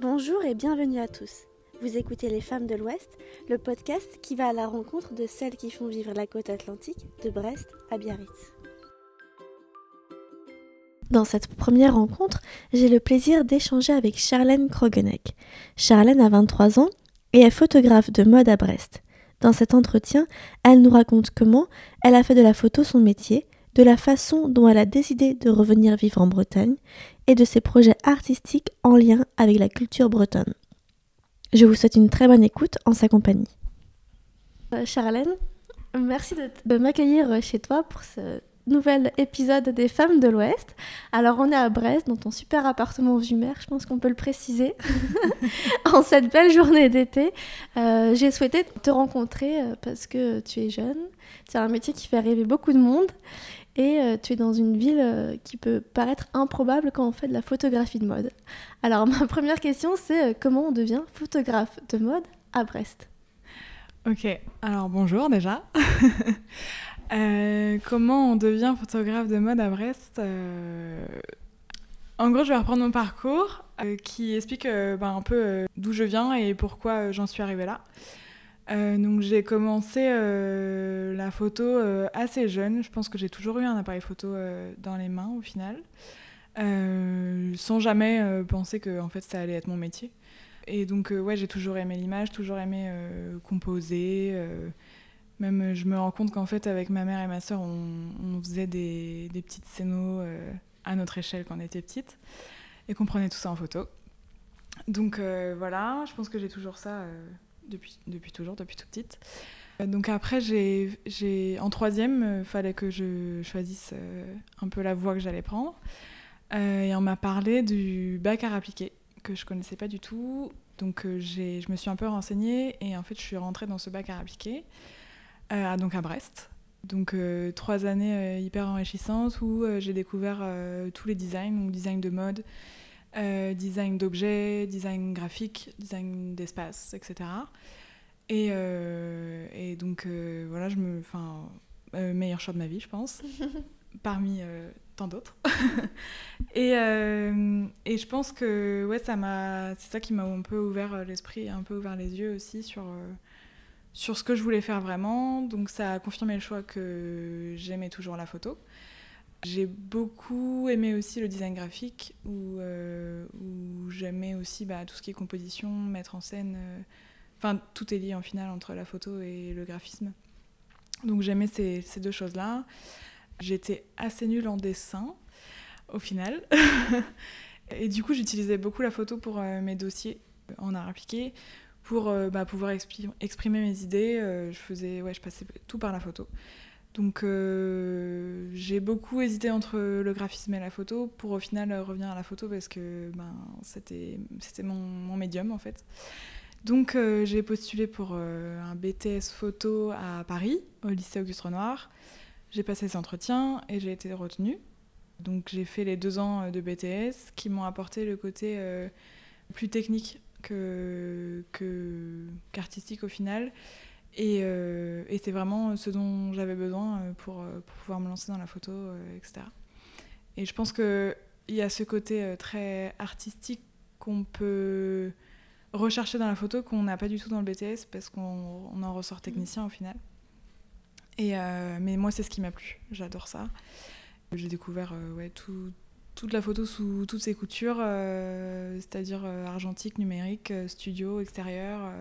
Bonjour et bienvenue à tous. Vous écoutez Les Femmes de l'Ouest, le podcast qui va à la rencontre de celles qui font vivre la côte atlantique de Brest à Biarritz. Dans cette première rencontre, j'ai le plaisir d'échanger avec Charlène Krogeneck. Charlène a 23 ans et est photographe de mode à Brest. Dans cet entretien, elle nous raconte comment elle a fait de la photo son métier, de la façon dont elle a décidé de revenir vivre en Bretagne et de ses projets artistiques en lien avec la culture bretonne. Je vous souhaite une très bonne écoute en sa compagnie. Euh, Charlène, merci de, m'accueillir chez toi pour ce nouvel épisode des Femmes de l'Ouest. Alors on est à Brest, dans ton super appartement vue mer, je pense qu'on peut le préciser. en cette belle journée d'été, euh, j'ai souhaité te rencontrer euh, parce que tu es jeune, c'est un métier qui fait rêver beaucoup de monde et euh, tu es dans une ville qui peut paraître improbable quand on fait de la photographie de mode. Alors ma première question c'est comment on devient photographe de mode à Brest? Ok, alors bonjour déjà. comment on devient photographe de mode à Brest En gros, je vais reprendre mon parcours qui explique ben, un peu d'où je viens et pourquoi j'en suis arrivée là. Euh, donc j'ai commencé euh, la photo euh, assez jeune. Je pense que j'ai toujours eu un appareil photo dans les mains au final, sans jamais penser que fait ça allait être mon métier. Et donc ouais, j'ai toujours aimé l'image, toujours aimé composer. Même je me rends compte qu'en fait avec ma mère et ma soeur, on, faisait des, des petites scénos à notre échelle quand on était petite et qu'on prenait tout ça en photo. Donc voilà, je pense que j'ai toujours ça depuis, toujours, depuis toute petite. Euh, donc après, j'ai, en troisième, il euh, fallait que je choisisse euh, un peu la voie que j'allais prendre. et on m'a parlé du bac à appliqué, que je connaissais pas du tout. Donc j'ai, je me suis un peu renseignée et en fait, je suis rentrée dans ce bac à appliqué, donc à Brest. Donc trois années hyper enrichissantes où j'ai découvert tous les designs, donc design de mode, euh, design d'objets, design graphique, design d'espace, etc. Et, euh, et donc euh, voilà, je me, enfin, meilleur choix de ma vie, je pense, parmi tant d'autres. et, et je pense que ouais, ça m'a, c'est ça qui m'a un peu ouvert l'esprit, un peu ouvert les yeux aussi sur sur ce que je voulais faire vraiment. Donc ça a confirmé le choix que j'aimais toujours la photo. J'ai beaucoup aimé aussi le design graphique, où, euh, j'aimais aussi bah, tout ce qui est composition, mettre en scène. Euh, enfin, tout est lié en final entre la photo et le graphisme. Donc j'aimais ces, deux choses-là. J'étais assez nulle en dessin, au final. et du coup, j'utilisais beaucoup la photo pour euh, mes dossiers en art appliqué, pour bah, pouvoir exprimer mes idées. je, faisais, ouais, je passais tout par la photo. Donc euh, j'ai beaucoup hésité entre le graphisme et la photo pour au final revenir à la photo parce que ben, c'était mon, mon, médium en fait. Donc euh, j'ai postulé pour euh, un BTS photo à Paris, au lycée Auguste Renoir. J'ai passé ces entretiens et j'ai été retenue. Donc j'ai fait les deux ans de BTS qui m'ont apporté le côté plus technique qu'artistique au final euh, et, c'est vraiment ce dont j'avais besoin euh, pour, euh, pour, pouvoir me lancer dans la photo, etc. Et je pense qu'il y a ce côté très artistique qu'on peut rechercher dans la photo qu'on n'a pas du tout dans le BTS parce qu'on en ressort technicien au final. Et mais moi, c'est ce qui m'a plu. J'adore ça. J'ai découvert ouais, tout, toute la photo sous toutes ses coutures, c'est-à-dire argentique, numérique, studio, extérieur.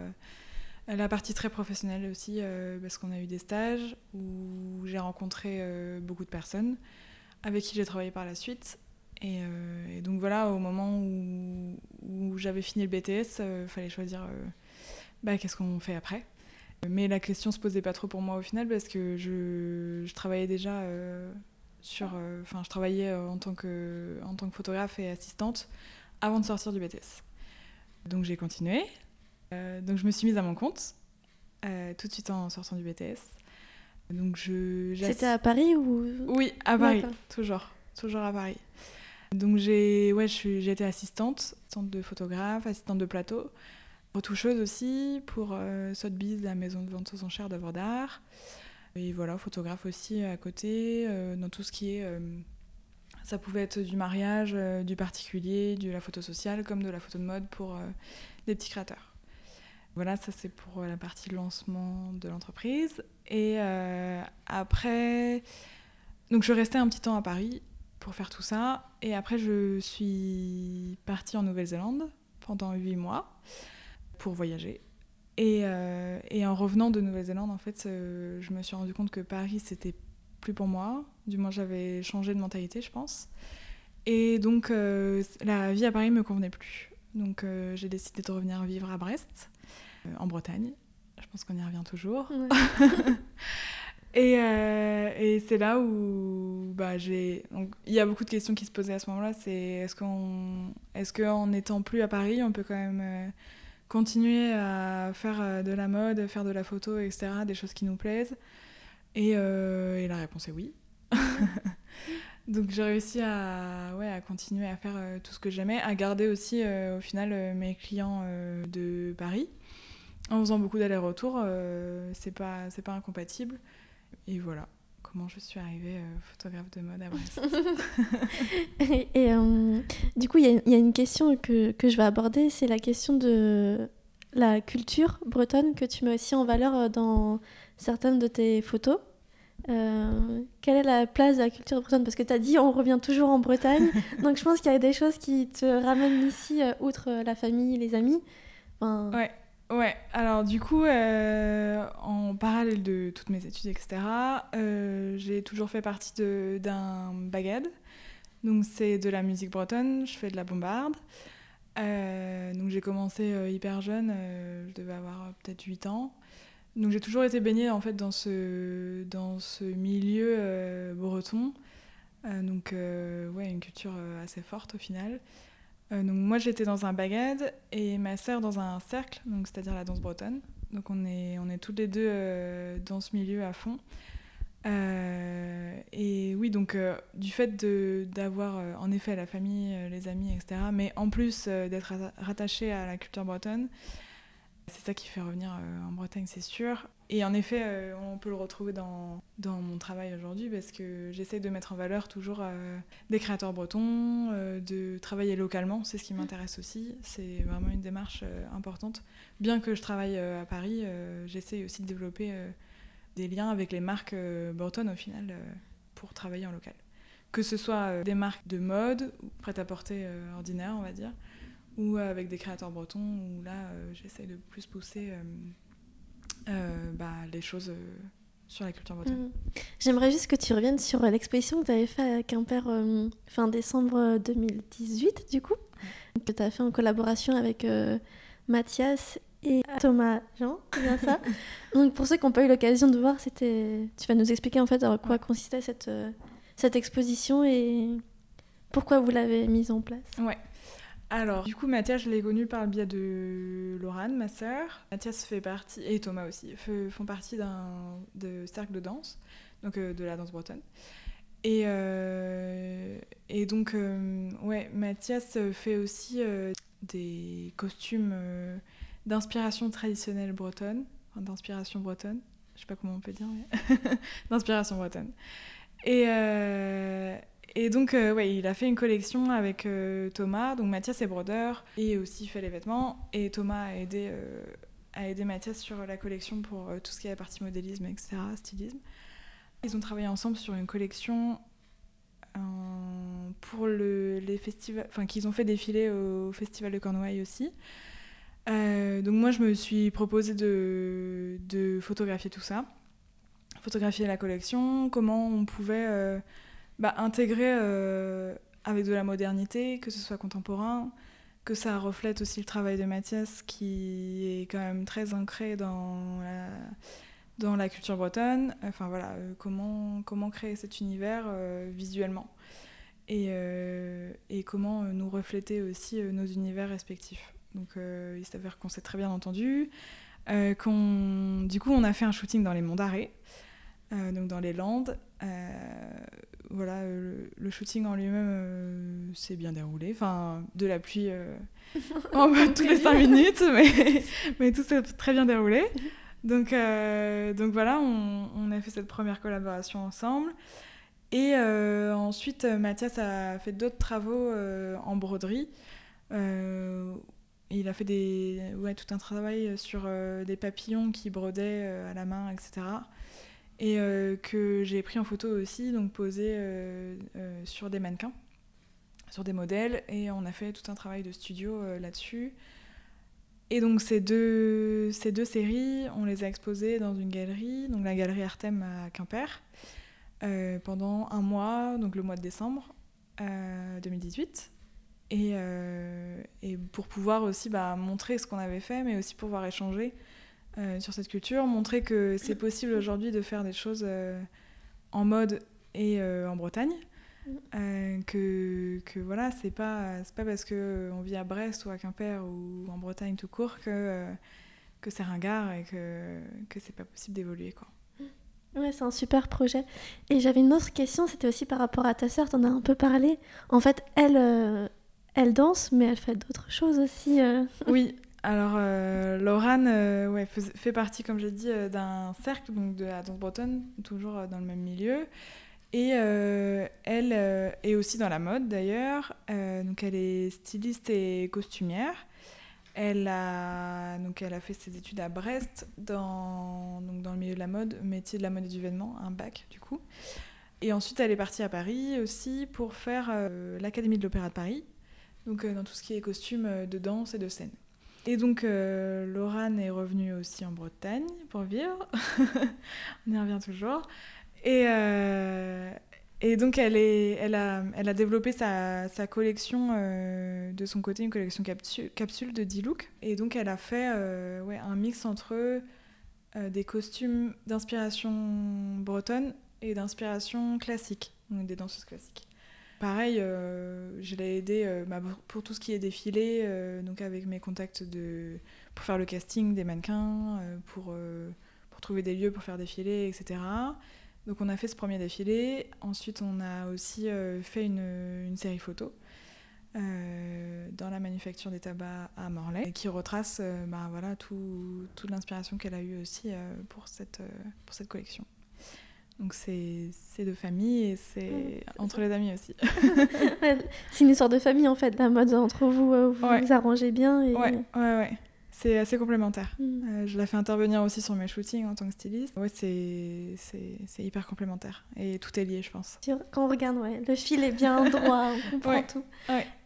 La partie très professionnelle aussi, euh, parce qu'on a eu des stages où j'ai rencontré euh, beaucoup de personnes avec qui j'ai travaillé par la suite. Et, euh, donc voilà, au moment où, j'avais fini le BTS, il fallait choisir bah, qu'est-ce qu'on fait après. Mais la question se posait pas trop pour moi au final parce que je, travaillais déjà sur. Enfin, je travaillais en tant, que, en tant que photographe et assistante avant de sortir du BTS. Donc j'ai continué. Euh, donc je me suis mise à mon compte euh, tout de suite en sortant du BTS. Donc je. C'était à Paris ou? Oui, à Paris, toujours, toujours à Paris. Donc j'ai, ouais, j'ai été assistante, assistante de photographe, assistante de plateau, retoucheuse aussi pour euh, Sotheby's, la maison de vente aux enchères d'œuvres d'art. Et voilà, photographe aussi à côté, dans tout ce qui est Ça pouvait être du mariage, du particulier, de la photo sociale, comme de la photo de mode pour des petits créateurs. Voilà, ça c'est pour la partie lancement de l'entreprise. Et après, donc je restais un petit temps à Paris pour faire tout ça. Et après, je suis partie en Nouvelle-Zélande pendant huit mois pour voyager. Et, euh, et, en revenant de Nouvelle-Zélande, en fait, euh, je me suis rendu compte que Paris, c'était plus pour moi. Du moins, j'avais changé de mentalité, je pense. Et donc, euh, la vie à Paris me convenait plus. Donc, j'ai décidé de revenir vivre à Brest, en Bretagne. Je pense qu'on y revient toujours. et, et c'est là où bah, j'ai. Il y a beaucoup de questions qui se posaient à ce moment-là. C'est est-ce qu'en est qu'en étant plus à Paris, on peut quand même continuer à faire euh, de la mode, faire de la photo, etc., des choses qui nous plaisent euh, et, la réponse est oui. Donc j'ai réussi à, ouais, à continuer à faire euh, tout ce que j'aimais, à garder aussi au final mes clients de Paris. En faisant beaucoup d'allers-retours, c'est pas, pas incompatible. Et voilà comment je suis arrivée photographe de mode à Brest. et, du coup, il y, a une question que, que, je vais aborder, c'est la question de la culture bretonne que tu mets aussi en valeur dans certaines de tes photos. Euh, quelle est la place de la culture bretonne? Parce que tu as dit on revient toujours en Bretagne, donc je pense qu'il y a des choses qui te ramènent ici, euh, outre la famille, les amis. Ouais, ouais. Alors du coup, euh, en parallèle de toutes mes études, etc., j'ai toujours fait partie d'un bagad. Donc c'est de la musique bretonne, je fais de la bombarde. donc j'ai commencé hyper jeune, je devais avoir peut-être 8 ans. Donc j'ai toujours été baignée en fait dans ce, dans ce milieu euh, breton. Euh, donc euh, ouais, une culture assez forte au final. Donc moi j'étais dans un bagad et ma sœur dans un cercle, donc c'est-à-dire la danse bretonne. Donc on est, on est toutes les deux dans ce milieu à fond. et oui, donc du fait d'avoir en effet la famille, les amis, etc., mais en plus d'être rattaché à la culture bretonne, c'est ça qui fait revenir euh, en Bretagne, c'est sûr. Et en effet, euh, on peut le retrouver dans, dans mon travail aujourd'hui parce que j'essaie de mettre en valeur toujours euh, des créateurs bretons, de travailler localement, c'est ce qui m'intéresse aussi. C'est vraiment une démarche importante. Bien que je travaille à Paris, j'essaie aussi de développer des liens avec les marques bretonnes au final pour travailler en local. Que ce soit des marques de mode, prêt-à-porter ordinaire, on va dire, ou avec des créateurs bretons, où là, euh, j'essaie de plus pousser euh, euh, bah, les choses sur la culture bretonne. Mm. J'aimerais juste que tu reviennes sur l'exposition que tu avais fait à Quimper fin décembre 2018, du coup, que tu as fait en collaboration avec Mathias et Thomas Jean, c'est bien ça Donc pour ceux qui n'ont pas eu l'occasion de voir, c'était, tu vas nous expliquer en fait en quoi consistait cette, cette exposition et pourquoi vous l'avez mise en place. Ouais. Alors, du coup, Mathias, je l'ai connu par le biais de Laurane, ma sœur. Mathias fait partie, et Thomas aussi, font partie d'un cercle de danse, donc euh, de la danse bretonne. Et, euh, donc, euh, ouais, Mathias fait aussi des costumes d'inspiration traditionnelle bretonne, enfin, d'inspiration bretonne, je sais pas comment on peut dire, mais d'inspiration bretonne. Et, et donc, euh, il a fait une collection avec euh, Thomas. Donc, Mathias est brodeur et aussi fait les vêtements. Et Thomas a aidé, euh, a aidé Mathias sur la collection pour tout ce qui est la partie modélisme, etc., stylisme. Ils ont travaillé ensemble sur une collection pour le, les festivals, enfin, qu'ils ont fait défiler au Festival de Cornouailles aussi. donc, moi, je me suis proposé de, de photographier tout ça, photographier la collection, comment on pouvait bah, intégrer euh, avec de la modernité, que ce soit contemporain, que ça reflète aussi le travail de Mathias qui est quand même très ancré dans la, culture bretonne. Enfin voilà, euh, comment, comment créer cet univers euh, visuellement et, et comment nous refléter aussi nos univers respectifs. Donc il s'avère qu'on s'est très bien entendu. qu'on, du coup, on a fait un shooting dans les Monts d'Arrée, donc dans les Landes voilà, euh, le, shooting en lui-même euh, s'est bien déroulé. Enfin, de la pluie euh, en toutes les 5 minutes, mais, mais tout s'est très bien déroulé. Donc, donc voilà, on, on, a fait cette première collaboration ensemble. Et euh, ensuite, Mathias a fait d'autres travaux en broderie. il a fait des, ouais, tout un travail sur des papillons qui brodaient à la main, etc. Et que j'ai pris en photo aussi, donc posé sur des mannequins, sur des modèles. Et on a fait tout un travail de studio là-dessus. Et donc ces deux, ces deux séries, on les a exposées dans une galerie, donc la galerie Artem à Quimper, euh, pendant un mois, donc le mois de décembre 2018. Euh, et, euh, et, pour pouvoir aussi bah, montrer ce qu'on avait fait, mais aussi pouvoir échanger sur cette culture, montrer que c'est possible aujourd'hui de faire des choses en mode et en Bretagne. Euh, que, que, voilà, c'est pas, pas parce qu'on vit à Brest ou à Quimper ou en Bretagne tout court que, euh, que c'est ringard et que, que c'est pas possible d'évoluer. quoi. Ouais, c'est un super projet. Et j'avais une autre question, c'était aussi par rapport à ta sœur, t'en as un peu parlé. En fait, elle, euh, elle danse, mais elle fait d'autres choses aussi. Oui, alors Laurane ouais, fait, partie, comme j'ai dit, d'un cercle donc de la danse bretonne, toujours dans le même milieu. Et euh, elle euh, est aussi dans la mode d'ailleurs. Euh, donc elle est styliste et costumière. Elle a, donc elle a fait ses études à Brest dans, donc dans le milieu de la mode, métier de la mode et du vêtement, un bac du coup. Et ensuite elle est partie à Paris aussi pour faire l'Académie de l'Opéra de Paris, donc dans tout ce qui est costume de danse et de scène. Et donc, Laurane est revenue aussi en Bretagne pour vivre. On y revient toujours. Et, euh, donc, elle, a, développé sa, collection euh, de son côté, une collection capsule, de 10 looks. Et donc, elle a fait euh, un mix entre des costumes d'inspiration bretonne et d'inspiration classique, donc des danseuses classiques. Pareil, je l'ai aidé bah, pour tout ce qui est défilé, donc avec mes contacts de, pour faire le casting des mannequins, pour, pour trouver des lieux pour faire défiler, etc. Donc on a fait ce premier défilé. Ensuite, on a aussi euh, fait une, série photo euh, dans la manufacture des tabacs à Morlaix, qui retrace euh, bah, voilà, tout, toute l'inspiration qu'elle a eue aussi pour, cette, pour cette collection. Donc c'est de famille et c'est entre les amis aussi. c'est une histoire de famille en fait, la mode entre vous, vous vous arrangez bien. Et... Ouais, ouais, ouais. C'est assez complémentaire. Mm. Euh, je la fais intervenir aussi sur mes shootings en tant que styliste. Ouais, c'est hyper complémentaire. Et tout est lié, je pense. Quand on regarde, ouais, le fil est bien droit, on comprend tout.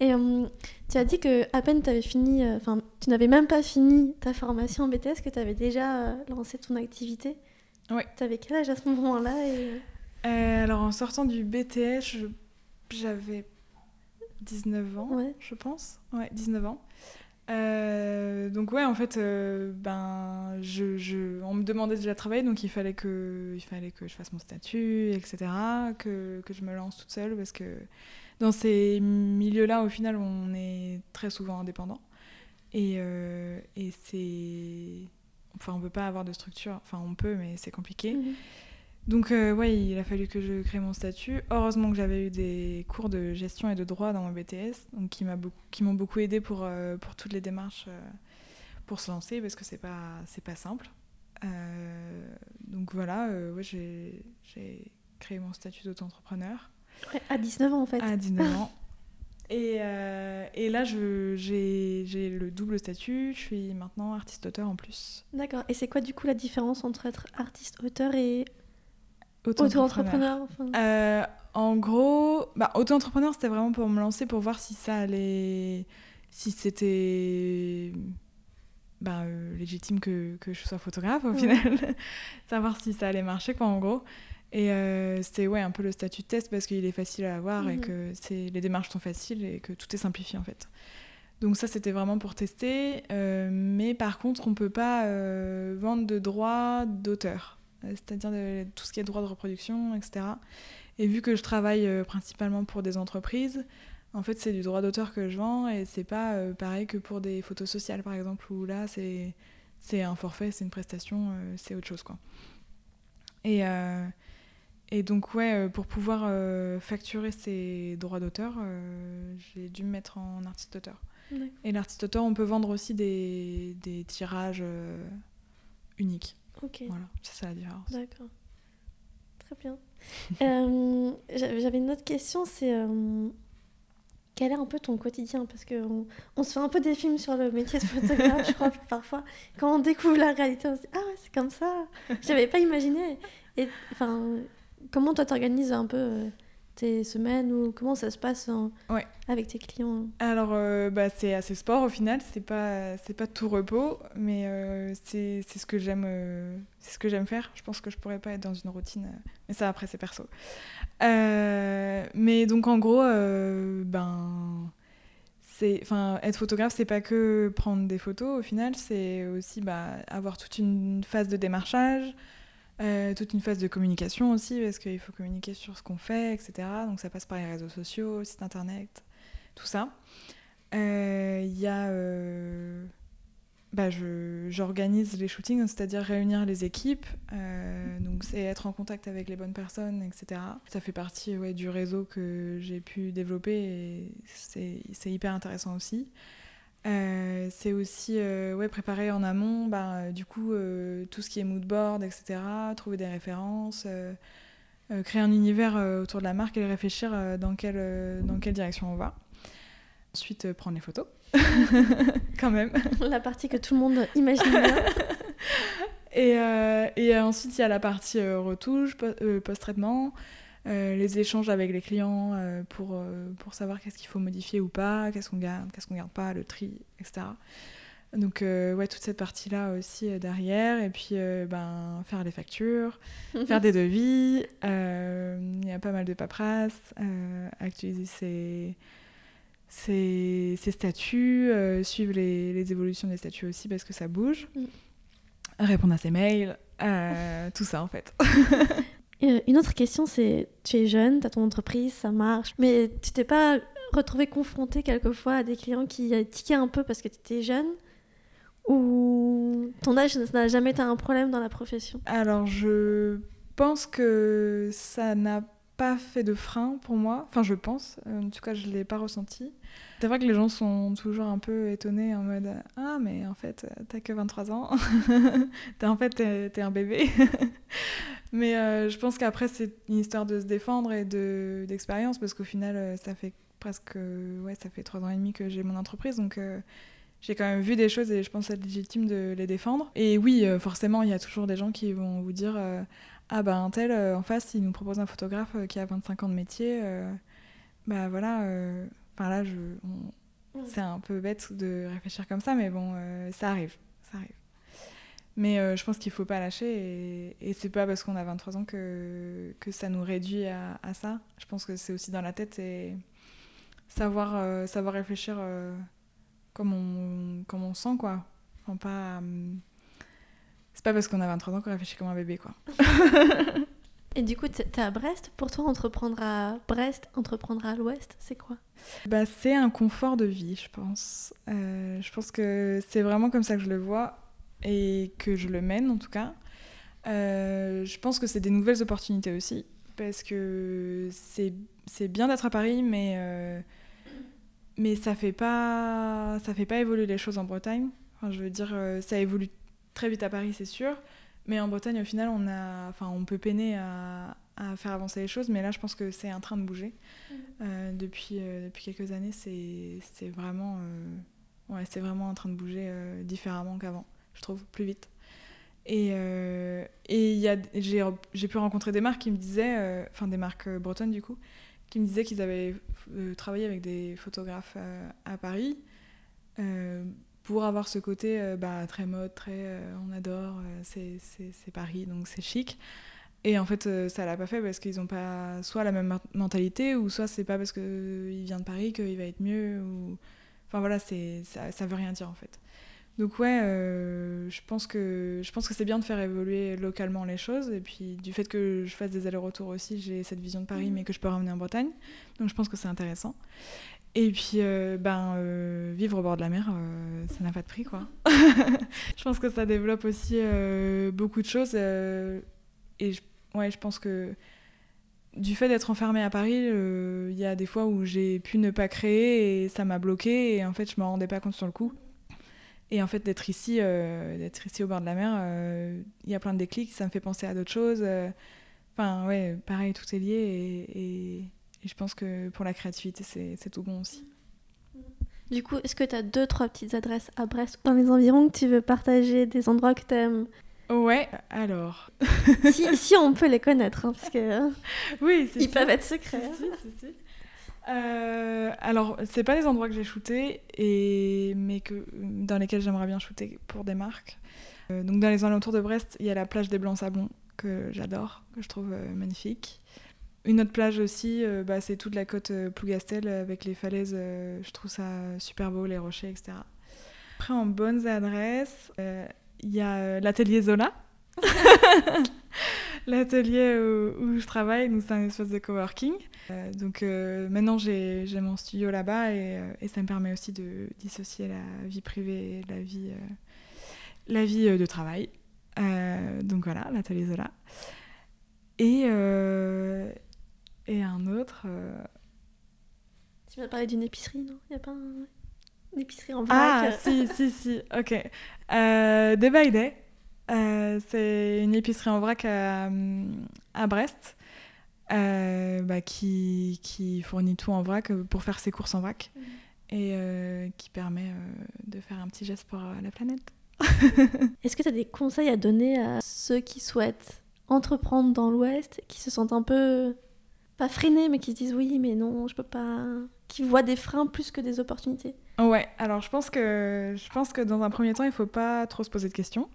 Et euh, tu as dit que à peine tu avais fini, euh, enfin, tu n'avais même pas fini ta formation en BTS, que tu avais déjà lancé ton activité. Ouais. Tu avais quel âge à ce moment-là et... Alors, en sortant du BTS, j'avais 19 ans, je pense. Ouais, 19 ans. Euh, donc ouais, en fait, euh, ben, je, je, on me demandait déjà de travailler, donc il fallait que, il fallait que je fasse mon statut, etc., que, que je me lance toute seule, parce que dans ces milieux-là, au final, on est très souvent indépendant. Et, euh, et c'est... Enfin, on peut pas avoir de structure, enfin on peut, mais c'est compliqué. Mhm. Donc euh, ouais, il a fallu que je crée mon statut. Heureusement que j'avais eu des cours de gestion et de droit dans mon BTS, donc qui m'ont beaucoup, qui beaucoup aidé pour, euh, pour toutes les démarches euh, pour se lancer, parce que c'est pas, c'est pas simple. donc voilà, ouais, j'ai, créé mon statut d'auto-entrepreneur. à 19 ans en fait. À 19 ans. Et, et, là, j'ai le double statut. Je suis maintenant artiste-auteur en plus. D'accord. Et c'est quoi du coup la différence entre être artiste-auteur et Auto-entrepreneur euh, En gros, bah, auto-entrepreneur, c'était vraiment pour me lancer, pour voir si ça allait. si c'était. Bah, euh, légitime que, que, je sois photographe au final. Savoir si ça allait marcher, quoi, en gros. Et euh, c'était ouais, un peu le statut de test parce qu'il est facile à avoir et mhm. que les démarches sont faciles et que tout est simplifié en fait. Donc ça, c'était vraiment pour tester. mais par contre, on ne peut pas vendre de droits d'auteur. Euh, c'est-à-dire tout ce qui est droit de reproduction, etc. Et vu que je travaille euh, principalement pour des entreprises, en fait, c'est du droit d'auteur que je vends et c'est pas euh, pareil que pour des photos sociales, par exemple, où là, c'est, c'est un forfait, c'est une prestation, c'est autre chose, quoi. Et, et donc, ouais, pour pouvoir facturer ces droits d'auteur, j'ai dû me mettre en artiste-auteur. Et l'artiste-auteur, on peut vendre aussi des, des tirages uniques. Ok. Voilà, c'est ça la différence. D'accord. Très bien. Euh, j'avais une autre question, c'est euh, quel est un peu ton quotidien? Parce qu'on on se fait un peu des films sur le métier de photographe, je crois, parfois. Quand on découvre la réalité, on se dit Ah ouais, c'est comme ça J'avais pas imaginé. Et enfin, comment toi t'organises un peu euh, tes semaines ou comment ça se passe avec tes clients? Alors, euh, bah, c'est assez sport au final, c'est pas, c'est pas tout repos, mais euh, c'est, ce que j'aime c'est ce que j'aime faire. Je pense que je pourrais pas être dans une routine, mais ça après c'est perso. mais donc en gros, ben. Enfin, être photographe, c'est pas que prendre des photos au final, c'est aussi bah, avoir toute une phase de démarchage, euh, toute une phase de communication aussi, parce qu'il faut communiquer sur ce qu'on fait, etc. Donc ça passe par les réseaux sociaux, site internet, tout ça. Il euh, y a. Euh, bah, j'organise les shootings, c'est-à-dire réunir les équipes, donc c'est être en contact avec les bonnes personnes, etc. Ça fait partie ouais, du réseau que j'ai pu développer et c'est hyper intéressant aussi. Euh, c'est aussi euh, ouais, préparer en amont, bah, euh, du coup, tout ce qui est mood board, etc., trouver des références, créer un univers autour de la marque et réfléchir dans, quelle, dans quelle direction on va. Ensuite, prendre les photos, quand même. La partie que tout le monde imagine bien. et, et, ensuite, il y a la partie retouche, post-traitement. Euh, les échanges avec les clients euh, pour, euh, pour savoir qu'est-ce qu'il faut modifier ou pas, qu'est-ce qu'on garde, qu'est-ce qu'on garde pas, le tri, etc. Donc ouais, toute cette partie-là aussi derrière, et puis ben, faire les factures, faire des devis, il y a pas mal de paperasse, actualiser ses, ses, ses statuts, suivre les, les, évolutions des statuts aussi parce que ça bouge, mm. répondre à ses mails, tout ça en fait. Euh, une autre question, c'est tu es jeune, tu as ton entreprise, ça marche, mais tu t'es pas retrouvé confronté quelquefois à des clients qui tiquaient un peu parce que tu étais jeune? Ou ton âge n'a jamais été un problème dans la profession? Alors, je pense que ça n'a pas fait de frein pour moi. Enfin, je pense. En tout cas, je ne l'ai pas ressenti. C'est vrai que les gens sont toujours un peu étonnés en mode Ah, mais en fait, t'as que 23 ans. en fait, t'es un bébé. mais euh, je pense qu'après, c'est une histoire de se défendre et d'expérience parce qu'au final, euh, ça fait presque. Ouais, ça fait 3 ans et demi que j'ai mon entreprise. Donc. Euh, j'ai quand même vu des choses et je pense être légitime de les défendre. Et oui, forcément, il y a toujours des gens qui vont vous dire Ah, bah, un tel, en face, il nous propose un photographe qui a 25 ans de métier. bah voilà, Enfin là, je, c'est un peu bête de réfléchir comme ça, mais bon, euh, ça arrive, ça arrive. Mais euh, je pense qu'il faut pas lâcher et, et c'est pas parce qu'on a 23 ans que, que ça nous réduit à, à ça. Je pense que c'est aussi dans la tête et savoir, euh, savoir réfléchir comme, on, comme on sent, quoi. Enfin, pas. c'est pas parce qu'on a 23 ans qu'on réfléchit comme un bébé, quoi. Et du coup, tu es à Brest. Pour toi, entreprendre à Brest, entreprendre à l'Ouest, c'est quoi? Bah, C'est un confort de vie, je pense. Euh, je pense que c'est vraiment comme ça que je le vois et que je le mène, en tout cas. Euh, je pense que c'est des nouvelles opportunités aussi, parce que c'est bien d'être à Paris, mais, euh, mais ça fait pas ça fait pas évoluer les choses en Bretagne. Enfin, je veux dire, ça évolue très vite à Paris, c'est sûr. Mais en Bretagne, au final, on, a, enfin, on peut peiner à, à faire avancer les choses, mais là, je pense que c'est en train de bouger. Mm. Euh, depuis, euh, depuis quelques années, c'est vraiment, euh, ouais, vraiment en train de bouger différemment qu'avant, je trouve, plus vite. Et, et j'ai pu rencontrer des marques qui me disaient, enfin des marques bretonnes du coup, qui me disaient qu'ils avaient travaillé avec des photographes à Paris pour avoir ce côté euh, bah, très mode, très euh, on adore, euh, c'est Paris, donc c'est chic. Et en fait, ça l'a pas fait parce qu'ils n'ont pas soit la même mentalité, ou soit c'est pas parce qu'il vient de Paris qu'il va être mieux. Ou... Enfin voilà, ça, ça veut rien dire en fait. Donc ouais, je pense que je pense que c'est bien de faire évoluer localement les choses. Et puis du fait que je fasse des allers-retours aussi, j'ai cette vision de Paris, mmh. mais que je peux ramener en Bretagne. Donc je pense que c'est intéressant. Et puis, euh, ben, euh, vivre au bord de la mer, euh, ça n'a pas de prix, quoi. je pense que ça développe aussi beaucoup de choses. et je, ouais, je pense que du fait d'être enfermée à Paris, il y a des fois où j'ai pu ne pas créer et ça m'a bloqué et en fait, je me rendais pas compte sur le coup. Et en fait, d'être ici, d'être ici au bord de la mer, il y a plein de déclics, ça me fait penser à d'autres choses. Enfin, ouais, pareil, tout est lié et, et, je pense que pour la créativité, c'est tout bon aussi. Du coup, est-ce que tu as deux, trois petites adresses à Brest dans les environs que tu veux partager, des endroits que tu aimes Ouais, alors. si, si, on peut les connaître, hein, parce que. oui, Ils peuvent être secrets. Si, si, si, euh, alors, c'est pas des endroits que j'ai shootés, et... mais que, dans lesquels j'aimerais bien shooter pour des marques. Euh, donc, dans les alentours de Brest, il y a la plage des Blancs-Sablons, que j'adore, que je trouve euh, magnifique. Une autre plage aussi, euh, bah, c'est toute la côte Plougastel avec les falaises. je trouve ça super beau, les rochers, etc. Après, en bonnes adresses, il y a l'atelier Zola. l'atelier où, je travaille, nous c'est un espace de coworking. donc maintenant j'ai mon studio là-bas et, et, ça me permet aussi de dissocier la vie privée et la vie, la vie de travail. Euh, donc voilà, l'atelier Zola. Et, euh, et un autre. Euh, tu m'as parlé d'une épicerie, non? Il n'y a pas une épicerie en vrac? Ah, si, si, si, ok. Day by Day. C'est une épicerie en vrac à, à Brest. Bah, qui, qui, fournit tout en vrac pour faire ses courses en vrac mhm. et qui permet de faire un petit geste pour la planète. Est-ce que tu as des conseils à donner à ceux qui souhaitent entreprendre dans l'Ouest, qui se sentent un peu pas freinés, mais qui se disent oui, mais non, je peux pas, qui voient des freins plus que des opportunités? Ouais, alors je pense que je pense que dans un premier temps, il faut pas trop se poser de questions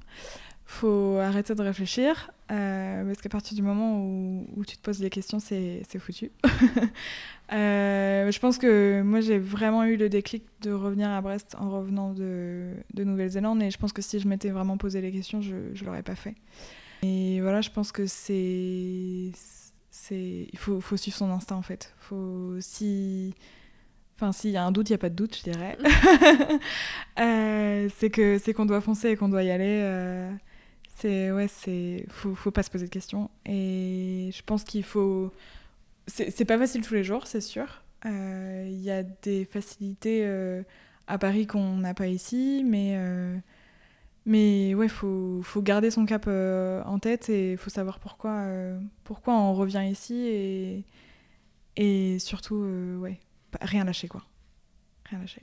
faut arrêter de réfléchir, euh, parce qu'à partir du moment où, où, tu te poses des questions, c'est foutu. euh, je pense que moi, j'ai vraiment eu le déclic de revenir à Brest en revenant de, de Nouvelle-Zélande, et je pense que si je m'étais vraiment posé les questions, je ne l'aurais pas fait. Et voilà, je pense que c'est... Il faut, faut suivre son instinct, en fait. Faut, si... Enfin, s'il y a un doute, il n'y a pas de doute, je dirais. euh, c'est qu'on doit foncer et qu'on doit y aller. Euh, c'est ouais, c'est faut, faut pas se poser de questions. Et je pense qu'il faut. C'est pas facile tous les jours, c'est sûr. Il euh, y a des facilités euh, à Paris qu'on n'a pas ici, mais euh, mais ouais, faut faut garder son cap en tête et il faut savoir pourquoi pourquoi on revient ici et et surtout ouais, rien lâcher quoi, rien lâcher.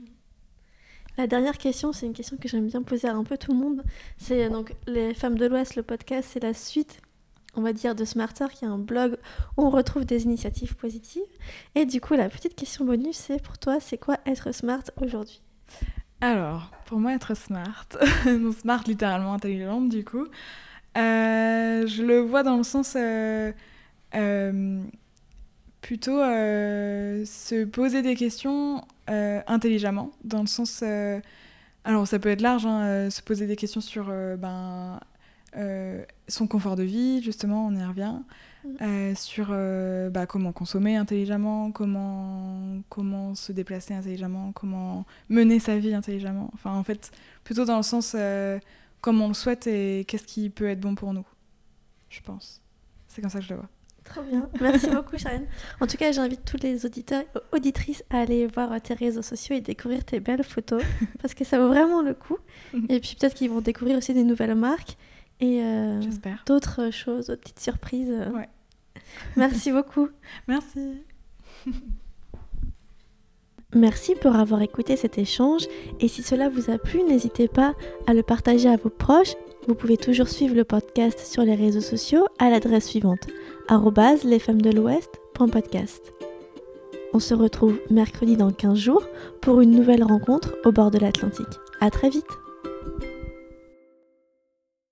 La dernière question, c'est une question que j'aime bien poser à un peu tout le monde. C'est donc Les Femmes de l'Ouest, le podcast, c'est la suite, on va dire, de Smarter, qui est un blog où on retrouve des initiatives positives. Et du coup, la petite question bonus, c'est pour toi, c'est quoi être smart aujourd'hui? Alors, pour moi, être smart, smart littéralement intelligente du coup, euh, je le vois dans le sens. Euh, euh, plutôt se poser des questions euh, intelligemment, dans le sens... Euh, alors ça peut être large, hein, euh, se poser des questions sur ben, son confort de vie, justement, on y revient. Mm. sur bah, comment consommer intelligemment, comment, comment se déplacer intelligemment, comment mener sa vie intelligemment. Enfin, en fait, plutôt dans le sens comment on le souhaite et qu'est-ce qui peut être bon pour nous, je pense. C'est comme ça que je le vois. Trop bien. Merci beaucoup, Sharon. En tout cas, j'invite tous les auditeurs et auditrices à aller voir tes réseaux sociaux et découvrir tes belles photos parce que ça vaut vraiment le coup. Et puis peut-être qu'ils vont découvrir aussi des nouvelles marques et euh, d'autres choses, d'autres petites surprises. Ouais. Merci beaucoup. Merci. Merci pour avoir écouté cet échange et si cela vous a plu, n'hésitez pas à le partager à vos proches. Vous pouvez toujours suivre le podcast sur les réseaux sociaux à l'adresse suivante lesfemmesdelouest.podcast. On se retrouve mercredi dans 15 jours pour une nouvelle rencontre au bord de l'Atlantique. À très vite